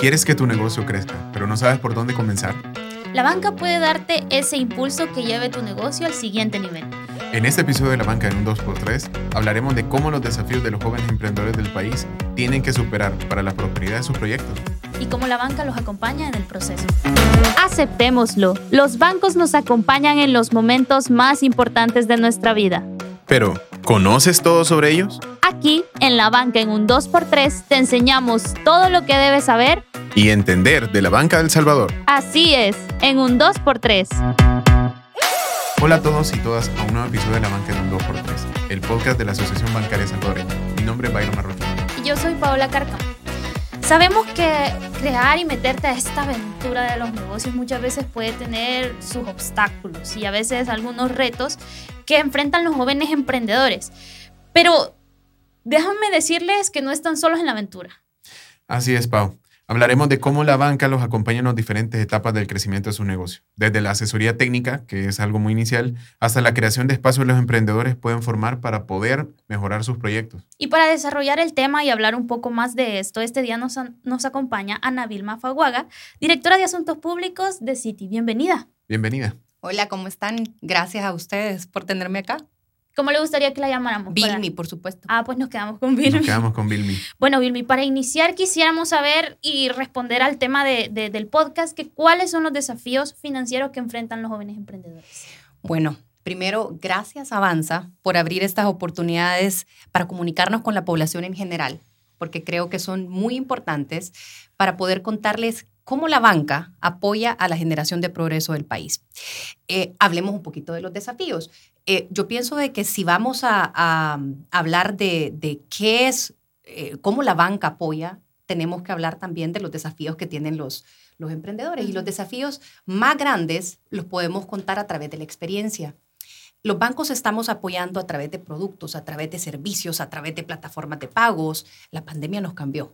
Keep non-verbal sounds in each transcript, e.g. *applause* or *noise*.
¿Quieres que tu negocio crezca, pero no sabes por dónde comenzar? La banca puede darte ese impulso que lleve tu negocio al siguiente nivel. En este episodio de La Banca en un 2x3 hablaremos de cómo los desafíos de los jóvenes emprendedores del país tienen que superar para la prosperidad de sus proyectos. Y cómo la banca los acompaña en el proceso. Aceptémoslo, los bancos nos acompañan en los momentos más importantes de nuestra vida. Pero, ¿conoces todo sobre ellos? Aquí, en La Banca en un 2x3, te enseñamos todo lo que debes saber y entender de la banca del Salvador. Así es, en un 2x3. Hola a todos y todas a un nuevo episodio de La Banca en un 2x3, el podcast de la Asociación Bancaria Salvadoreña. Mi nombre es Byron Marroquín. Y yo soy Paola Carcam. Sabemos que crear y meterte a esta aventura de los negocios muchas veces puede tener sus obstáculos y a veces algunos retos que enfrentan los jóvenes emprendedores. Pero déjame decirles que no están solos en la aventura. Así es, Pau. Hablaremos de cómo la banca los acompaña en las diferentes etapas del crecimiento de su negocio, desde la asesoría técnica, que es algo muy inicial, hasta la creación de espacios que los emprendedores pueden formar para poder mejorar sus proyectos. Y para desarrollar el tema y hablar un poco más de esto, este día nos, nos acompaña Ana Vilma Faguaga, directora de Asuntos Públicos de City. Bienvenida. Bienvenida. Hola, ¿cómo están? Gracias a ustedes por tenerme acá. ¿Cómo le gustaría que la llamáramos? Vilmi, por supuesto. Ah, pues nos quedamos con Vilmi. Nos quedamos con Vilmi. *laughs* Bueno, Vilmi, para iniciar quisiéramos saber y responder al tema de, del podcast, que cuáles son los desafíos financieros que enfrentan los jóvenes emprendedores. Bueno, primero, gracias Avanza por abrir estas oportunidades para comunicarnos con la población en general, porque creo que son muy importantes para poder contarles cómo la banca apoya a la generación de progreso del país. Eh, hablemos un poquito de los desafíos. Eh, yo pienso de que si vamos a, hablar de, qué es, eh, cómo la banca apoya, tenemos que hablar también de los desafíos que tienen los, los emprendedores. Y los desafíos más grandes los podemos contar a través de la experiencia. Los bancos estamos apoyando a través de productos, a través de servicios, a través de plataformas de pagos. La pandemia nos cambió.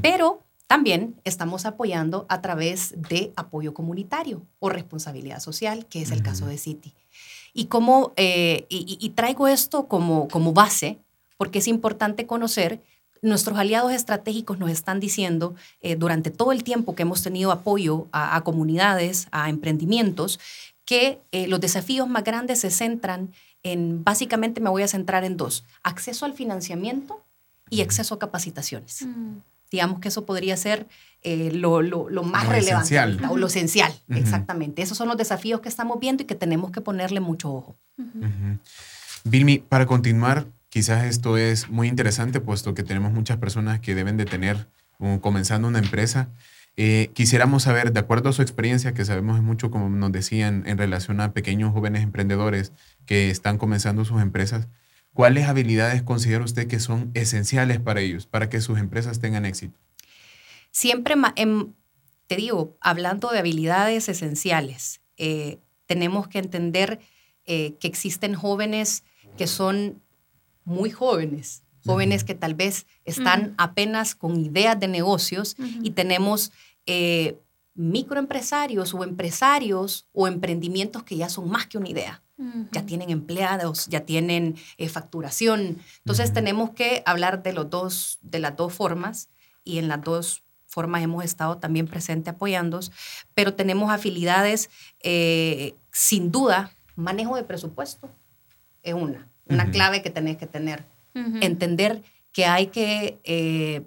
Pero también estamos apoyando a través de apoyo comunitario o responsabilidad social, que es el caso de Citi. Y, cómo, eh, y, traigo esto como, como base porque es importante conocer nuestros aliados estratégicos nos están diciendo eh, durante todo el tiempo que hemos tenido apoyo a, comunidades, a emprendimientos, que eh, los desafíos más grandes se centran en, básicamente me voy a centrar en dos, acceso al financiamiento y acceso a capacitaciones. Mm digamos que eso podría ser eh, lo, más relevante o lo esencial, exactamente. Esos son los desafíos que estamos viendo y que tenemos que ponerle mucho ojo. Vilmi, para continuar, quizás esto es muy interesante, puesto que tenemos muchas personas que deben de tener, comenzando una empresa. Eh, quisiéramos saber, de acuerdo a su experiencia, que sabemos mucho, como nos decían, en relación a pequeños jóvenes emprendedores que están comenzando sus empresas, ¿Cuáles habilidades considera usted que son esenciales para ellos, para que sus empresas tengan éxito? Siempre, em, te digo, hablando de habilidades esenciales, eh, tenemos que entender eh, que existen jóvenes que son muy jóvenes, jóvenes que tal vez están apenas con ideas de negocios y tenemos eh, microempresarios o empresarios o emprendimientos que ya son más que una idea ya tienen empleados, ya tienen eh, facturación. Entonces tenemos que hablar de, los dos, de las dos formas y en las dos formas hemos estado también presentes apoyándolos, pero tenemos habilidades, eh, sin duda, manejo de presupuesto es una, una clave que tenés que tener. Entender que hay que, eh,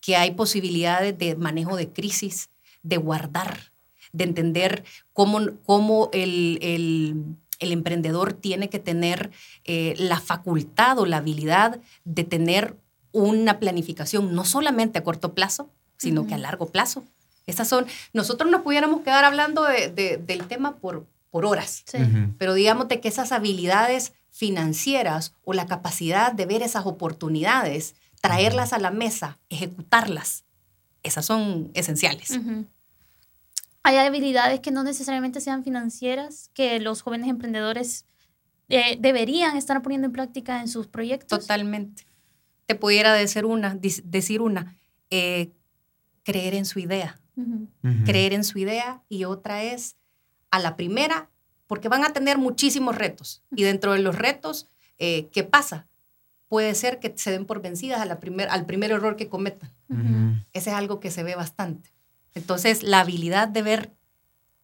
que hay posibilidades de manejo de crisis, de guardar, de entender cómo, cómo el, el el emprendedor tiene que tener eh, la facultad o la habilidad de tener una planificación, no solamente a corto plazo, sino que a largo plazo. Estas son, nosotros nos pudiéramos quedar hablando del tema por, por horas, pero digamos de que esas habilidades financieras o la capacidad de ver esas oportunidades, traerlas a la mesa, ejecutarlas, esas son esenciales hay habilidades que no necesariamente sean financieras, que los jóvenes emprendedores eh, deberían estar poniendo en práctica en sus proyectos. Totalmente. Te pudiera decir una, decir una eh, creer en su idea. Creer en su idea y otra es a la primera, porque van a tener muchísimos retos. Y dentro de los retos, eh, ¿qué pasa? puede ser que se den por vencidas a la primer, al primer error que cometan. Ujú. Ese es algo que se ve bastante. Entonces, la habilidad de ver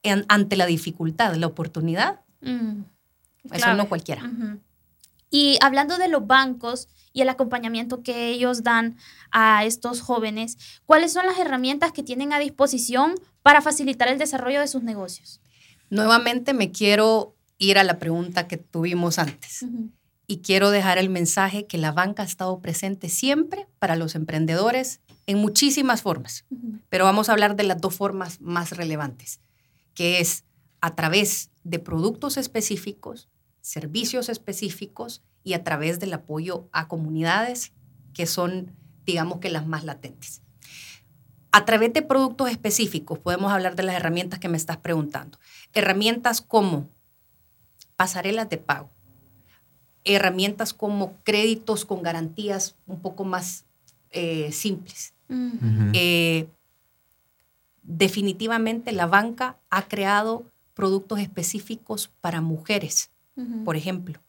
en- ante la dificultad la oportunidad, Mm, eso clave. no cualquiera. Y hablando de los bancos y el acompañamiento que ellos dan a estos jóvenes, ¿cuáles son las herramientas que tienen a disposición para facilitar el desarrollo de sus negocios? Nuevamente me quiero ir a la pregunta que tuvimos antes y quiero dejar el mensaje que la banca ha estado presente siempre para los emprendedores en muchísimas formas, Ujú. pero vamos a hablar de las dos formas más relevantes, que es a través de productos específicos, servicios específicos y a través del apoyo a comunidades que son, digamos que las más latentes. A través de productos específicos podemos hablar de las herramientas que me estás preguntando. Herramientas como pasarelas de pago, herramientas como créditos con garantías un poco más eh, simples. Eh, definitivamente la banca ha creado productos específicos para mujeres, por ejemplo.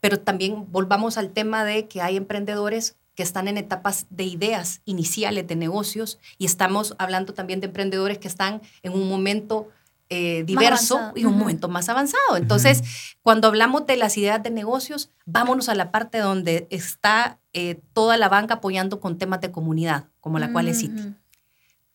Pero también volvamos al tema de que hay emprendedores que están en etapas de ideas iniciales de negocios y estamos hablando también de emprendedores que están en un momento eh, diverso y un momento más avanzado. Entonces, cuando hablamos de las ideas de negocios, vámonos a la parte donde está eh, toda la banca apoyando con temas de comunidad, como la cual es City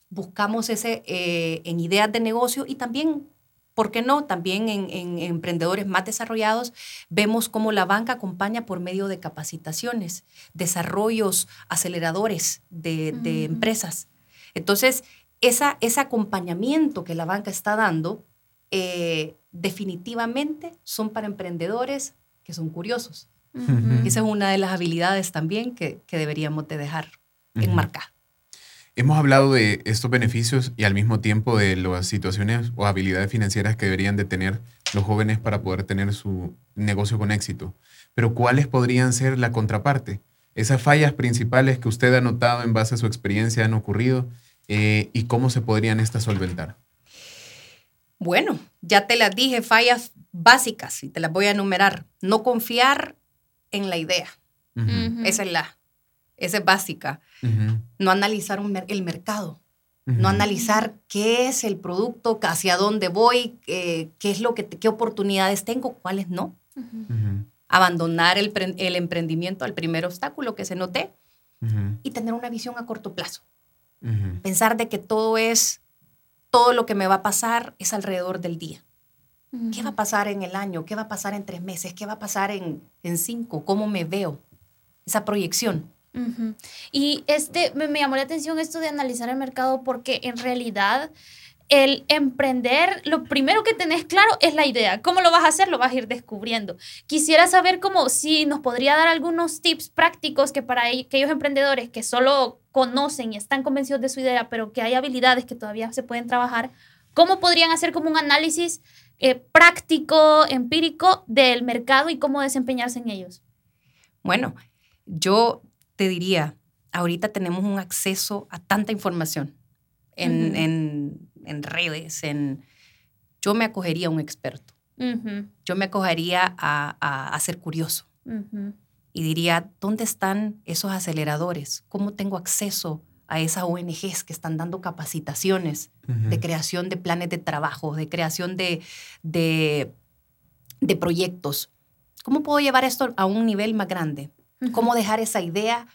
buscamos ese eh, en ideas de negocio y también, ¿por qué no? También en, en emprendedores más desarrollados, vemos cómo la banca acompaña por medio de capacitaciones, desarrollos, aceleradores de, empresas. Entonces, esa, ese acompañamiento que la banca está dando, eh, definitivamente son para emprendedores que son curiosos. Ujú. Esa es una de las habilidades también que, que deberíamos de dejar Ujú. enmarcada. Hemos hablado de estos beneficios y al mismo tiempo de las situaciones o habilidades financieras que deberían de tener los jóvenes para poder tener su negocio con éxito. Pero ¿cuáles podrían ser la contraparte? Esas fallas principales que usted ha notado en base a su experiencia han ocurrido eh, y cómo se podrían estas solventar. Bueno, ya te las dije, fallas básicas y te las voy a enumerar. No confiar en la idea. Esa es la, esa es básica. No analizar un el mercado. No analizar qué es el producto, hacia dónde voy, eh, qué es lo que, qué oportunidades tengo, cuáles no. Abandonar el, el emprendimiento al primer obstáculo que se note y tener una visión a corto plazo. Pensar de que todo es, todo lo que me va a pasar es alrededor del día. ¿Qué va a pasar en el año? ¿Qué va a pasar en tres meses? ¿Qué va a pasar en, en cinco? ¿Cómo me veo? Esa proyección. Y este, me, me llamó la atención esto de analizar el mercado porque en realidad el emprender, lo primero que tenés claro es la idea. ¿Cómo lo vas a hacer? Lo vas a ir descubriendo. Quisiera saber cómo, si nos podría dar algunos tips prácticos que para ellos- aquellos emprendedores que solo conocen y están convencidos de su idea, pero que hay habilidades que todavía se pueden trabajar, ¿cómo podrían hacer como un análisis eh, práctico, empírico del mercado y cómo desempeñarse en ellos? Bueno, yo te diría, ahorita tenemos un acceso a tanta información en- en redes, en... Yo me acogería a un experto. Yo me acogería a, a- a ser curioso y diría, ¿dónde están esos aceleradores? ¿Cómo tengo acceso a esas ONGs que están dando capacitaciones? de creación de planes de trabajo, de creación de, de, de proyectos. ¿Cómo puedo llevar esto a un nivel más grande? ¿Cómo dejar esa idea?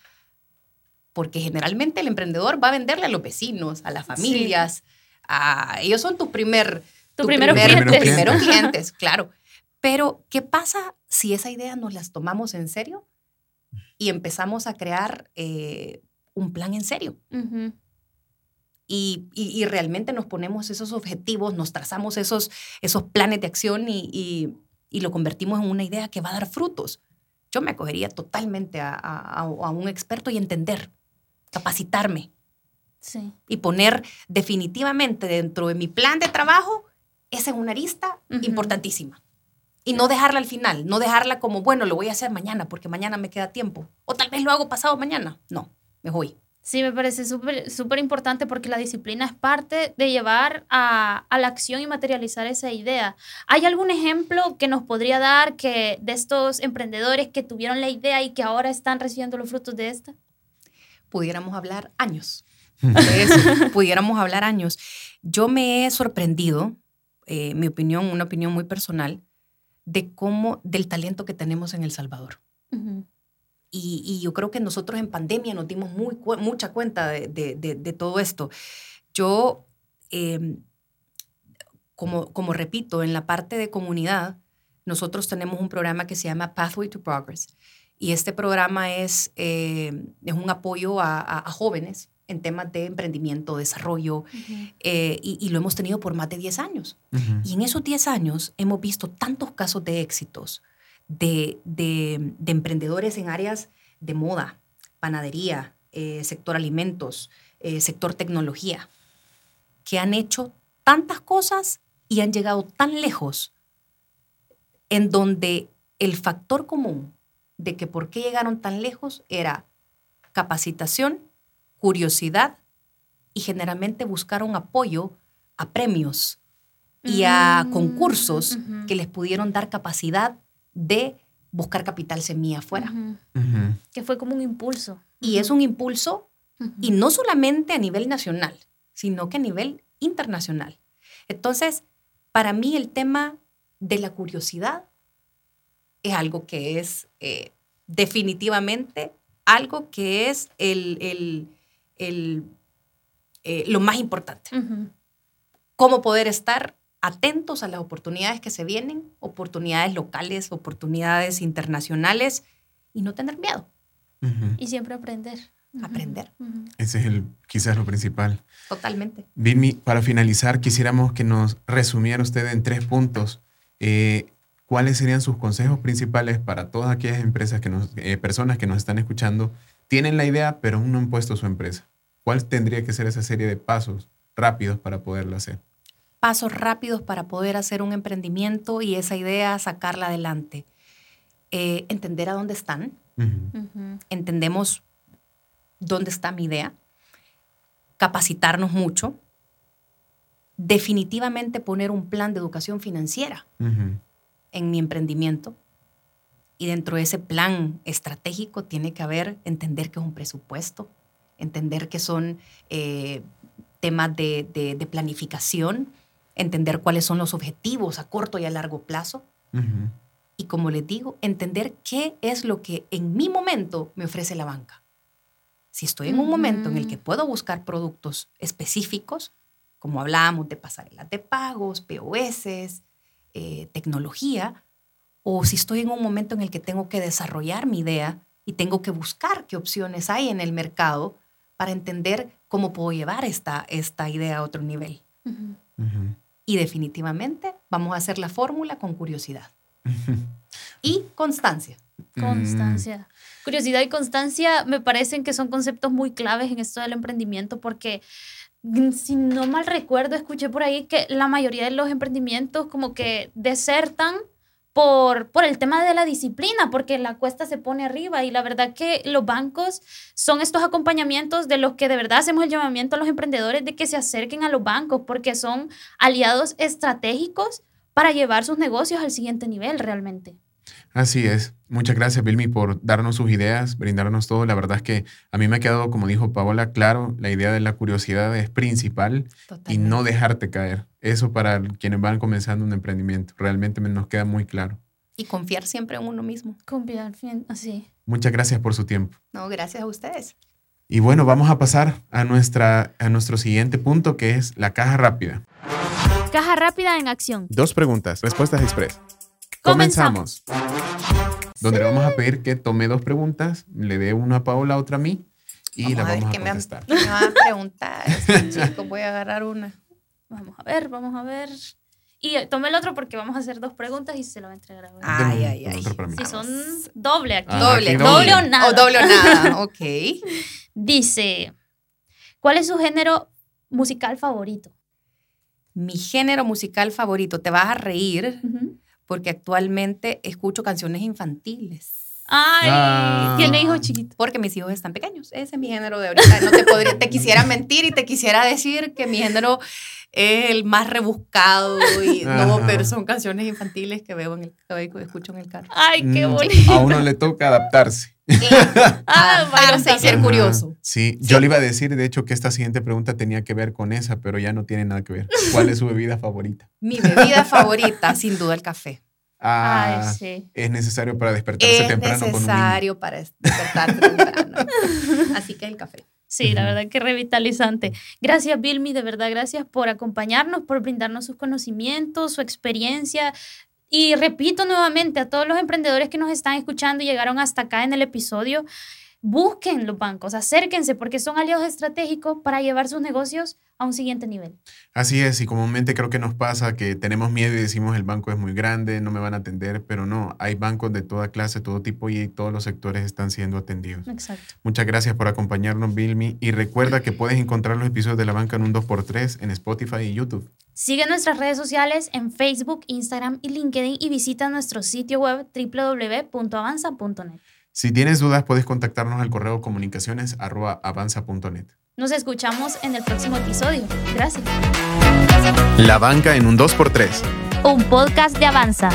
Porque generalmente el emprendedor va a venderle a los vecinos, a las familias, a, ellos son tu primer... Tu primero primer- clientes. tus primeros clientes, claro. Pero, ¿qué pasa si esa idea nos las tomamos en serio y empezamos a crear eh, un plan en serio? Y, y- y realmente nos ponemos esos objetivos, nos trazamos esos, esos planes de acción y, y- y lo convertimos en una idea que va a dar frutos. Yo me acogería totalmente a- a un experto y entender, capacitarme Sí. y poner definitivamente dentro de mi plan de trabajo esa es una arista importantísima. Y no dejarla al final, no dejarla como, bueno, lo voy a hacer mañana porque mañana me queda tiempo. O tal vez lo hago pasado mañana. No, me voy. Sí, me parece súper súper importante porque la disciplina es parte de llevar a, a, la acción y materializar esa idea. ¿Hay algún ejemplo que nos podría dar que de estos emprendedores que tuvieron la idea y que ahora están recibiendo los frutos de esta? Pudiéramos hablar años. De eso, *laughs* pudiéramos hablar años. Yo me he sorprendido, eh, mi opinión, una opinión muy personal, de cómo, del talento que tenemos en El Salvador. Uh -huh. Y, yo creo que nosotros en pandemia nos dimos muy, mucha cuenta de, de, de, todo esto. Yo, eh, como, como repito, en la parte de comunidad, nosotros tenemos un programa que se llama Pathway to Progress. Y este programa es, eh, es un apoyo a, a, a, jóvenes en temas de emprendimiento, desarrollo, uh -huh. eh, y, y, lo hemos tenido por más de 10 años. Uh -huh. Y en esos 10 años hemos visto tantos casos de éxitos de, de, de emprendedores en áreas de moda, panadería, eh, sector alimentos, eh, sector tecnología, que han hecho tantas cosas y han llegado tan lejos, en donde el factor común de que por qué llegaron tan lejos era capacitación, curiosidad y generalmente buscaron apoyo a premios y a concursos uh -huh. que les pudieron dar capacidad de buscar capital semilla afuera. Uh -huh. Que fue como un impulso. Y es un impulso, uh -huh. y no solamente a nivel nacional, sino que a nivel internacional. Entonces, para mí el tema de la curiosidad es algo que es eh, definitivamente algo que es el, el, el eh, lo más importante. Uh -huh. Cómo poder estar atentos a las oportunidades que se vienen, oportunidades locales, oportunidades internacionales y no tener miedo. Uh -huh. Y siempre aprender. Uh -huh. Aprender. Uh -huh. Ese es el, quizás lo principal. Totalmente. Vilmi, para finalizar, quisiéramos que nos resumiera usted en tres puntos. Eh, ¿Cuáles serían sus consejos principales para todas aquellas empresas que nos, eh, personas que nos están escuchando, tienen la idea, pero aún no han puesto su empresa? ¿Cuál tendría que ser esa serie de pasos rápidos para poderlo hacer? pasos rápidos para poder hacer un emprendimiento y esa idea sacarla adelante. Eh, entender a dónde están. Uh -huh. Entendemos dónde está mi idea. Capacitarnos mucho. Definitivamente poner un plan de educación financiera uh -huh. en mi emprendimiento. Y dentro de ese plan estratégico tiene que haber entender que es un presupuesto, entender que son eh, temas de, de, de planificación, entender cuáles son los objetivos a corto y a largo plazo. Uh -huh. Y como les digo, entender qué es lo que en mi momento me ofrece la banca. Si estoy en uh -huh. un momento en el que puedo buscar productos específicos, como hablábamos de pasarelas de pagos, POS, eh, tecnología, o si estoy en un momento en el que tengo que desarrollar mi idea y tengo que buscar qué opciones hay en el mercado para entender cómo puedo llevar esta, esta idea a otro nivel. Uh -huh. Uh -huh. Y definitivamente vamos a hacer la fórmula con curiosidad. y constancia. Constancia. Mm. Curiosidad y constancia me parecen que son conceptos muy claves en esto del emprendimiento porque mm, si no mal recuerdo, escuché por ahí que la mayoría de los emprendimientos como que desertan por, por el tema de la disciplina, porque la cuesta se pone arriba y la verdad que los bancos son estos acompañamientos de los que de verdad hacemos el llamamiento a los emprendedores de que se acerquen a los bancos, porque son aliados estratégicos para llevar sus negocios al siguiente nivel realmente. Así es. Muchas gracias, Vilmi, por darnos sus ideas, brindarnos todo. La verdad es que a mí me ha quedado, como dijo Paola, claro, la idea de la curiosidad es principal Totalmente. y no dejarte caer. Eso para quienes van comenzando un emprendimiento. Realmente nos queda muy claro. Y confiar siempre en uno mismo. Confiar, así. Muchas gracias por su tiempo. No, gracias a ustedes. Y bueno, vamos a pasar a, nuestra, a nuestro siguiente punto, que es la caja rápida. Caja rápida en acción. Dos preguntas, respuestas express. Comenzamos. Donde sí. le vamos a pedir que tome dos preguntas, le dé una a Paola, otra a mí y vamos la a vamos a, me contestar. Me, me van a preguntar, *laughs* chicos, voy a agarrar una. Vamos a ver, vamos a ver. Y tome el otro porque vamos a hacer dos preguntas y se lo va a entregar a. Ay, ay, ay. Si son doble aquí. Ah, doble, aquí doble. doble o nada. O doble o nada, *laughs* ok. Dice, ¿cuál es su género musical favorito? Mi género musical favorito, te vas a reír. Uh -huh porque actualmente escucho canciones infantiles. Ay, Ah. tiene hijos chiquitos. Porque mis hijos están pequeños. Ese es mi género de ahorita. No te podría, te *laughs* quisiera mentir y te quisiera decir que mi género es el más rebuscado y no, Ajá. pero son canciones infantiles que veo en el que escucho en el carro. Ay, qué Mm, bonito. A uno le toca adaptarse. *laughs* Ah, Adaptarse y ser Ajá. curioso. Sí, yo le iba a decir, de hecho, que esta siguiente pregunta tenía que ver con esa, pero ya no tiene nada que ver. ¿Cuál es su bebida favorita? *laughs* Mi bebida favorita, sin duda, el café. Ah, Ay, sí. es necesario para despertarse Es temprano con un niño. necesario para despertarte temprano. *laughs* Así que el café. Sí, la Ujú. verdad que revitalizante. Gracias, Vilmi, de verdad, gracias por acompañarnos, por brindarnos sus conocimientos, su experiencia. Y repito nuevamente a todos los emprendedores que nos están escuchando y llegaron hasta acá en el episodio, busquen los bancos, acérquense porque son aliados estratégicos para llevar sus negocios a un siguiente nivel. Así es, y comúnmente creo que nos pasa que tenemos miedo y decimos el banco es muy grande, no me van a atender, pero no, hay bancos de toda clase, todo tipo y todos los sectores están siendo atendidos. Exacto. Muchas gracias por acompañarnos, Vilmi, y recuerda que puedes encontrar los episodios de La Banca en un 2x3 en Spotify y YouTube. Sigue nuestras redes sociales en Facebook, Instagram y LinkedIn y visita nuestro sitio web www.avanza.net. Si tienes dudas, puedes contactarnos al correo comunicaciones arroba avanza.net. Nos escuchamos en el próximo episodio. Gracias. La Banca en un 2x3. Un podcast de Avanza.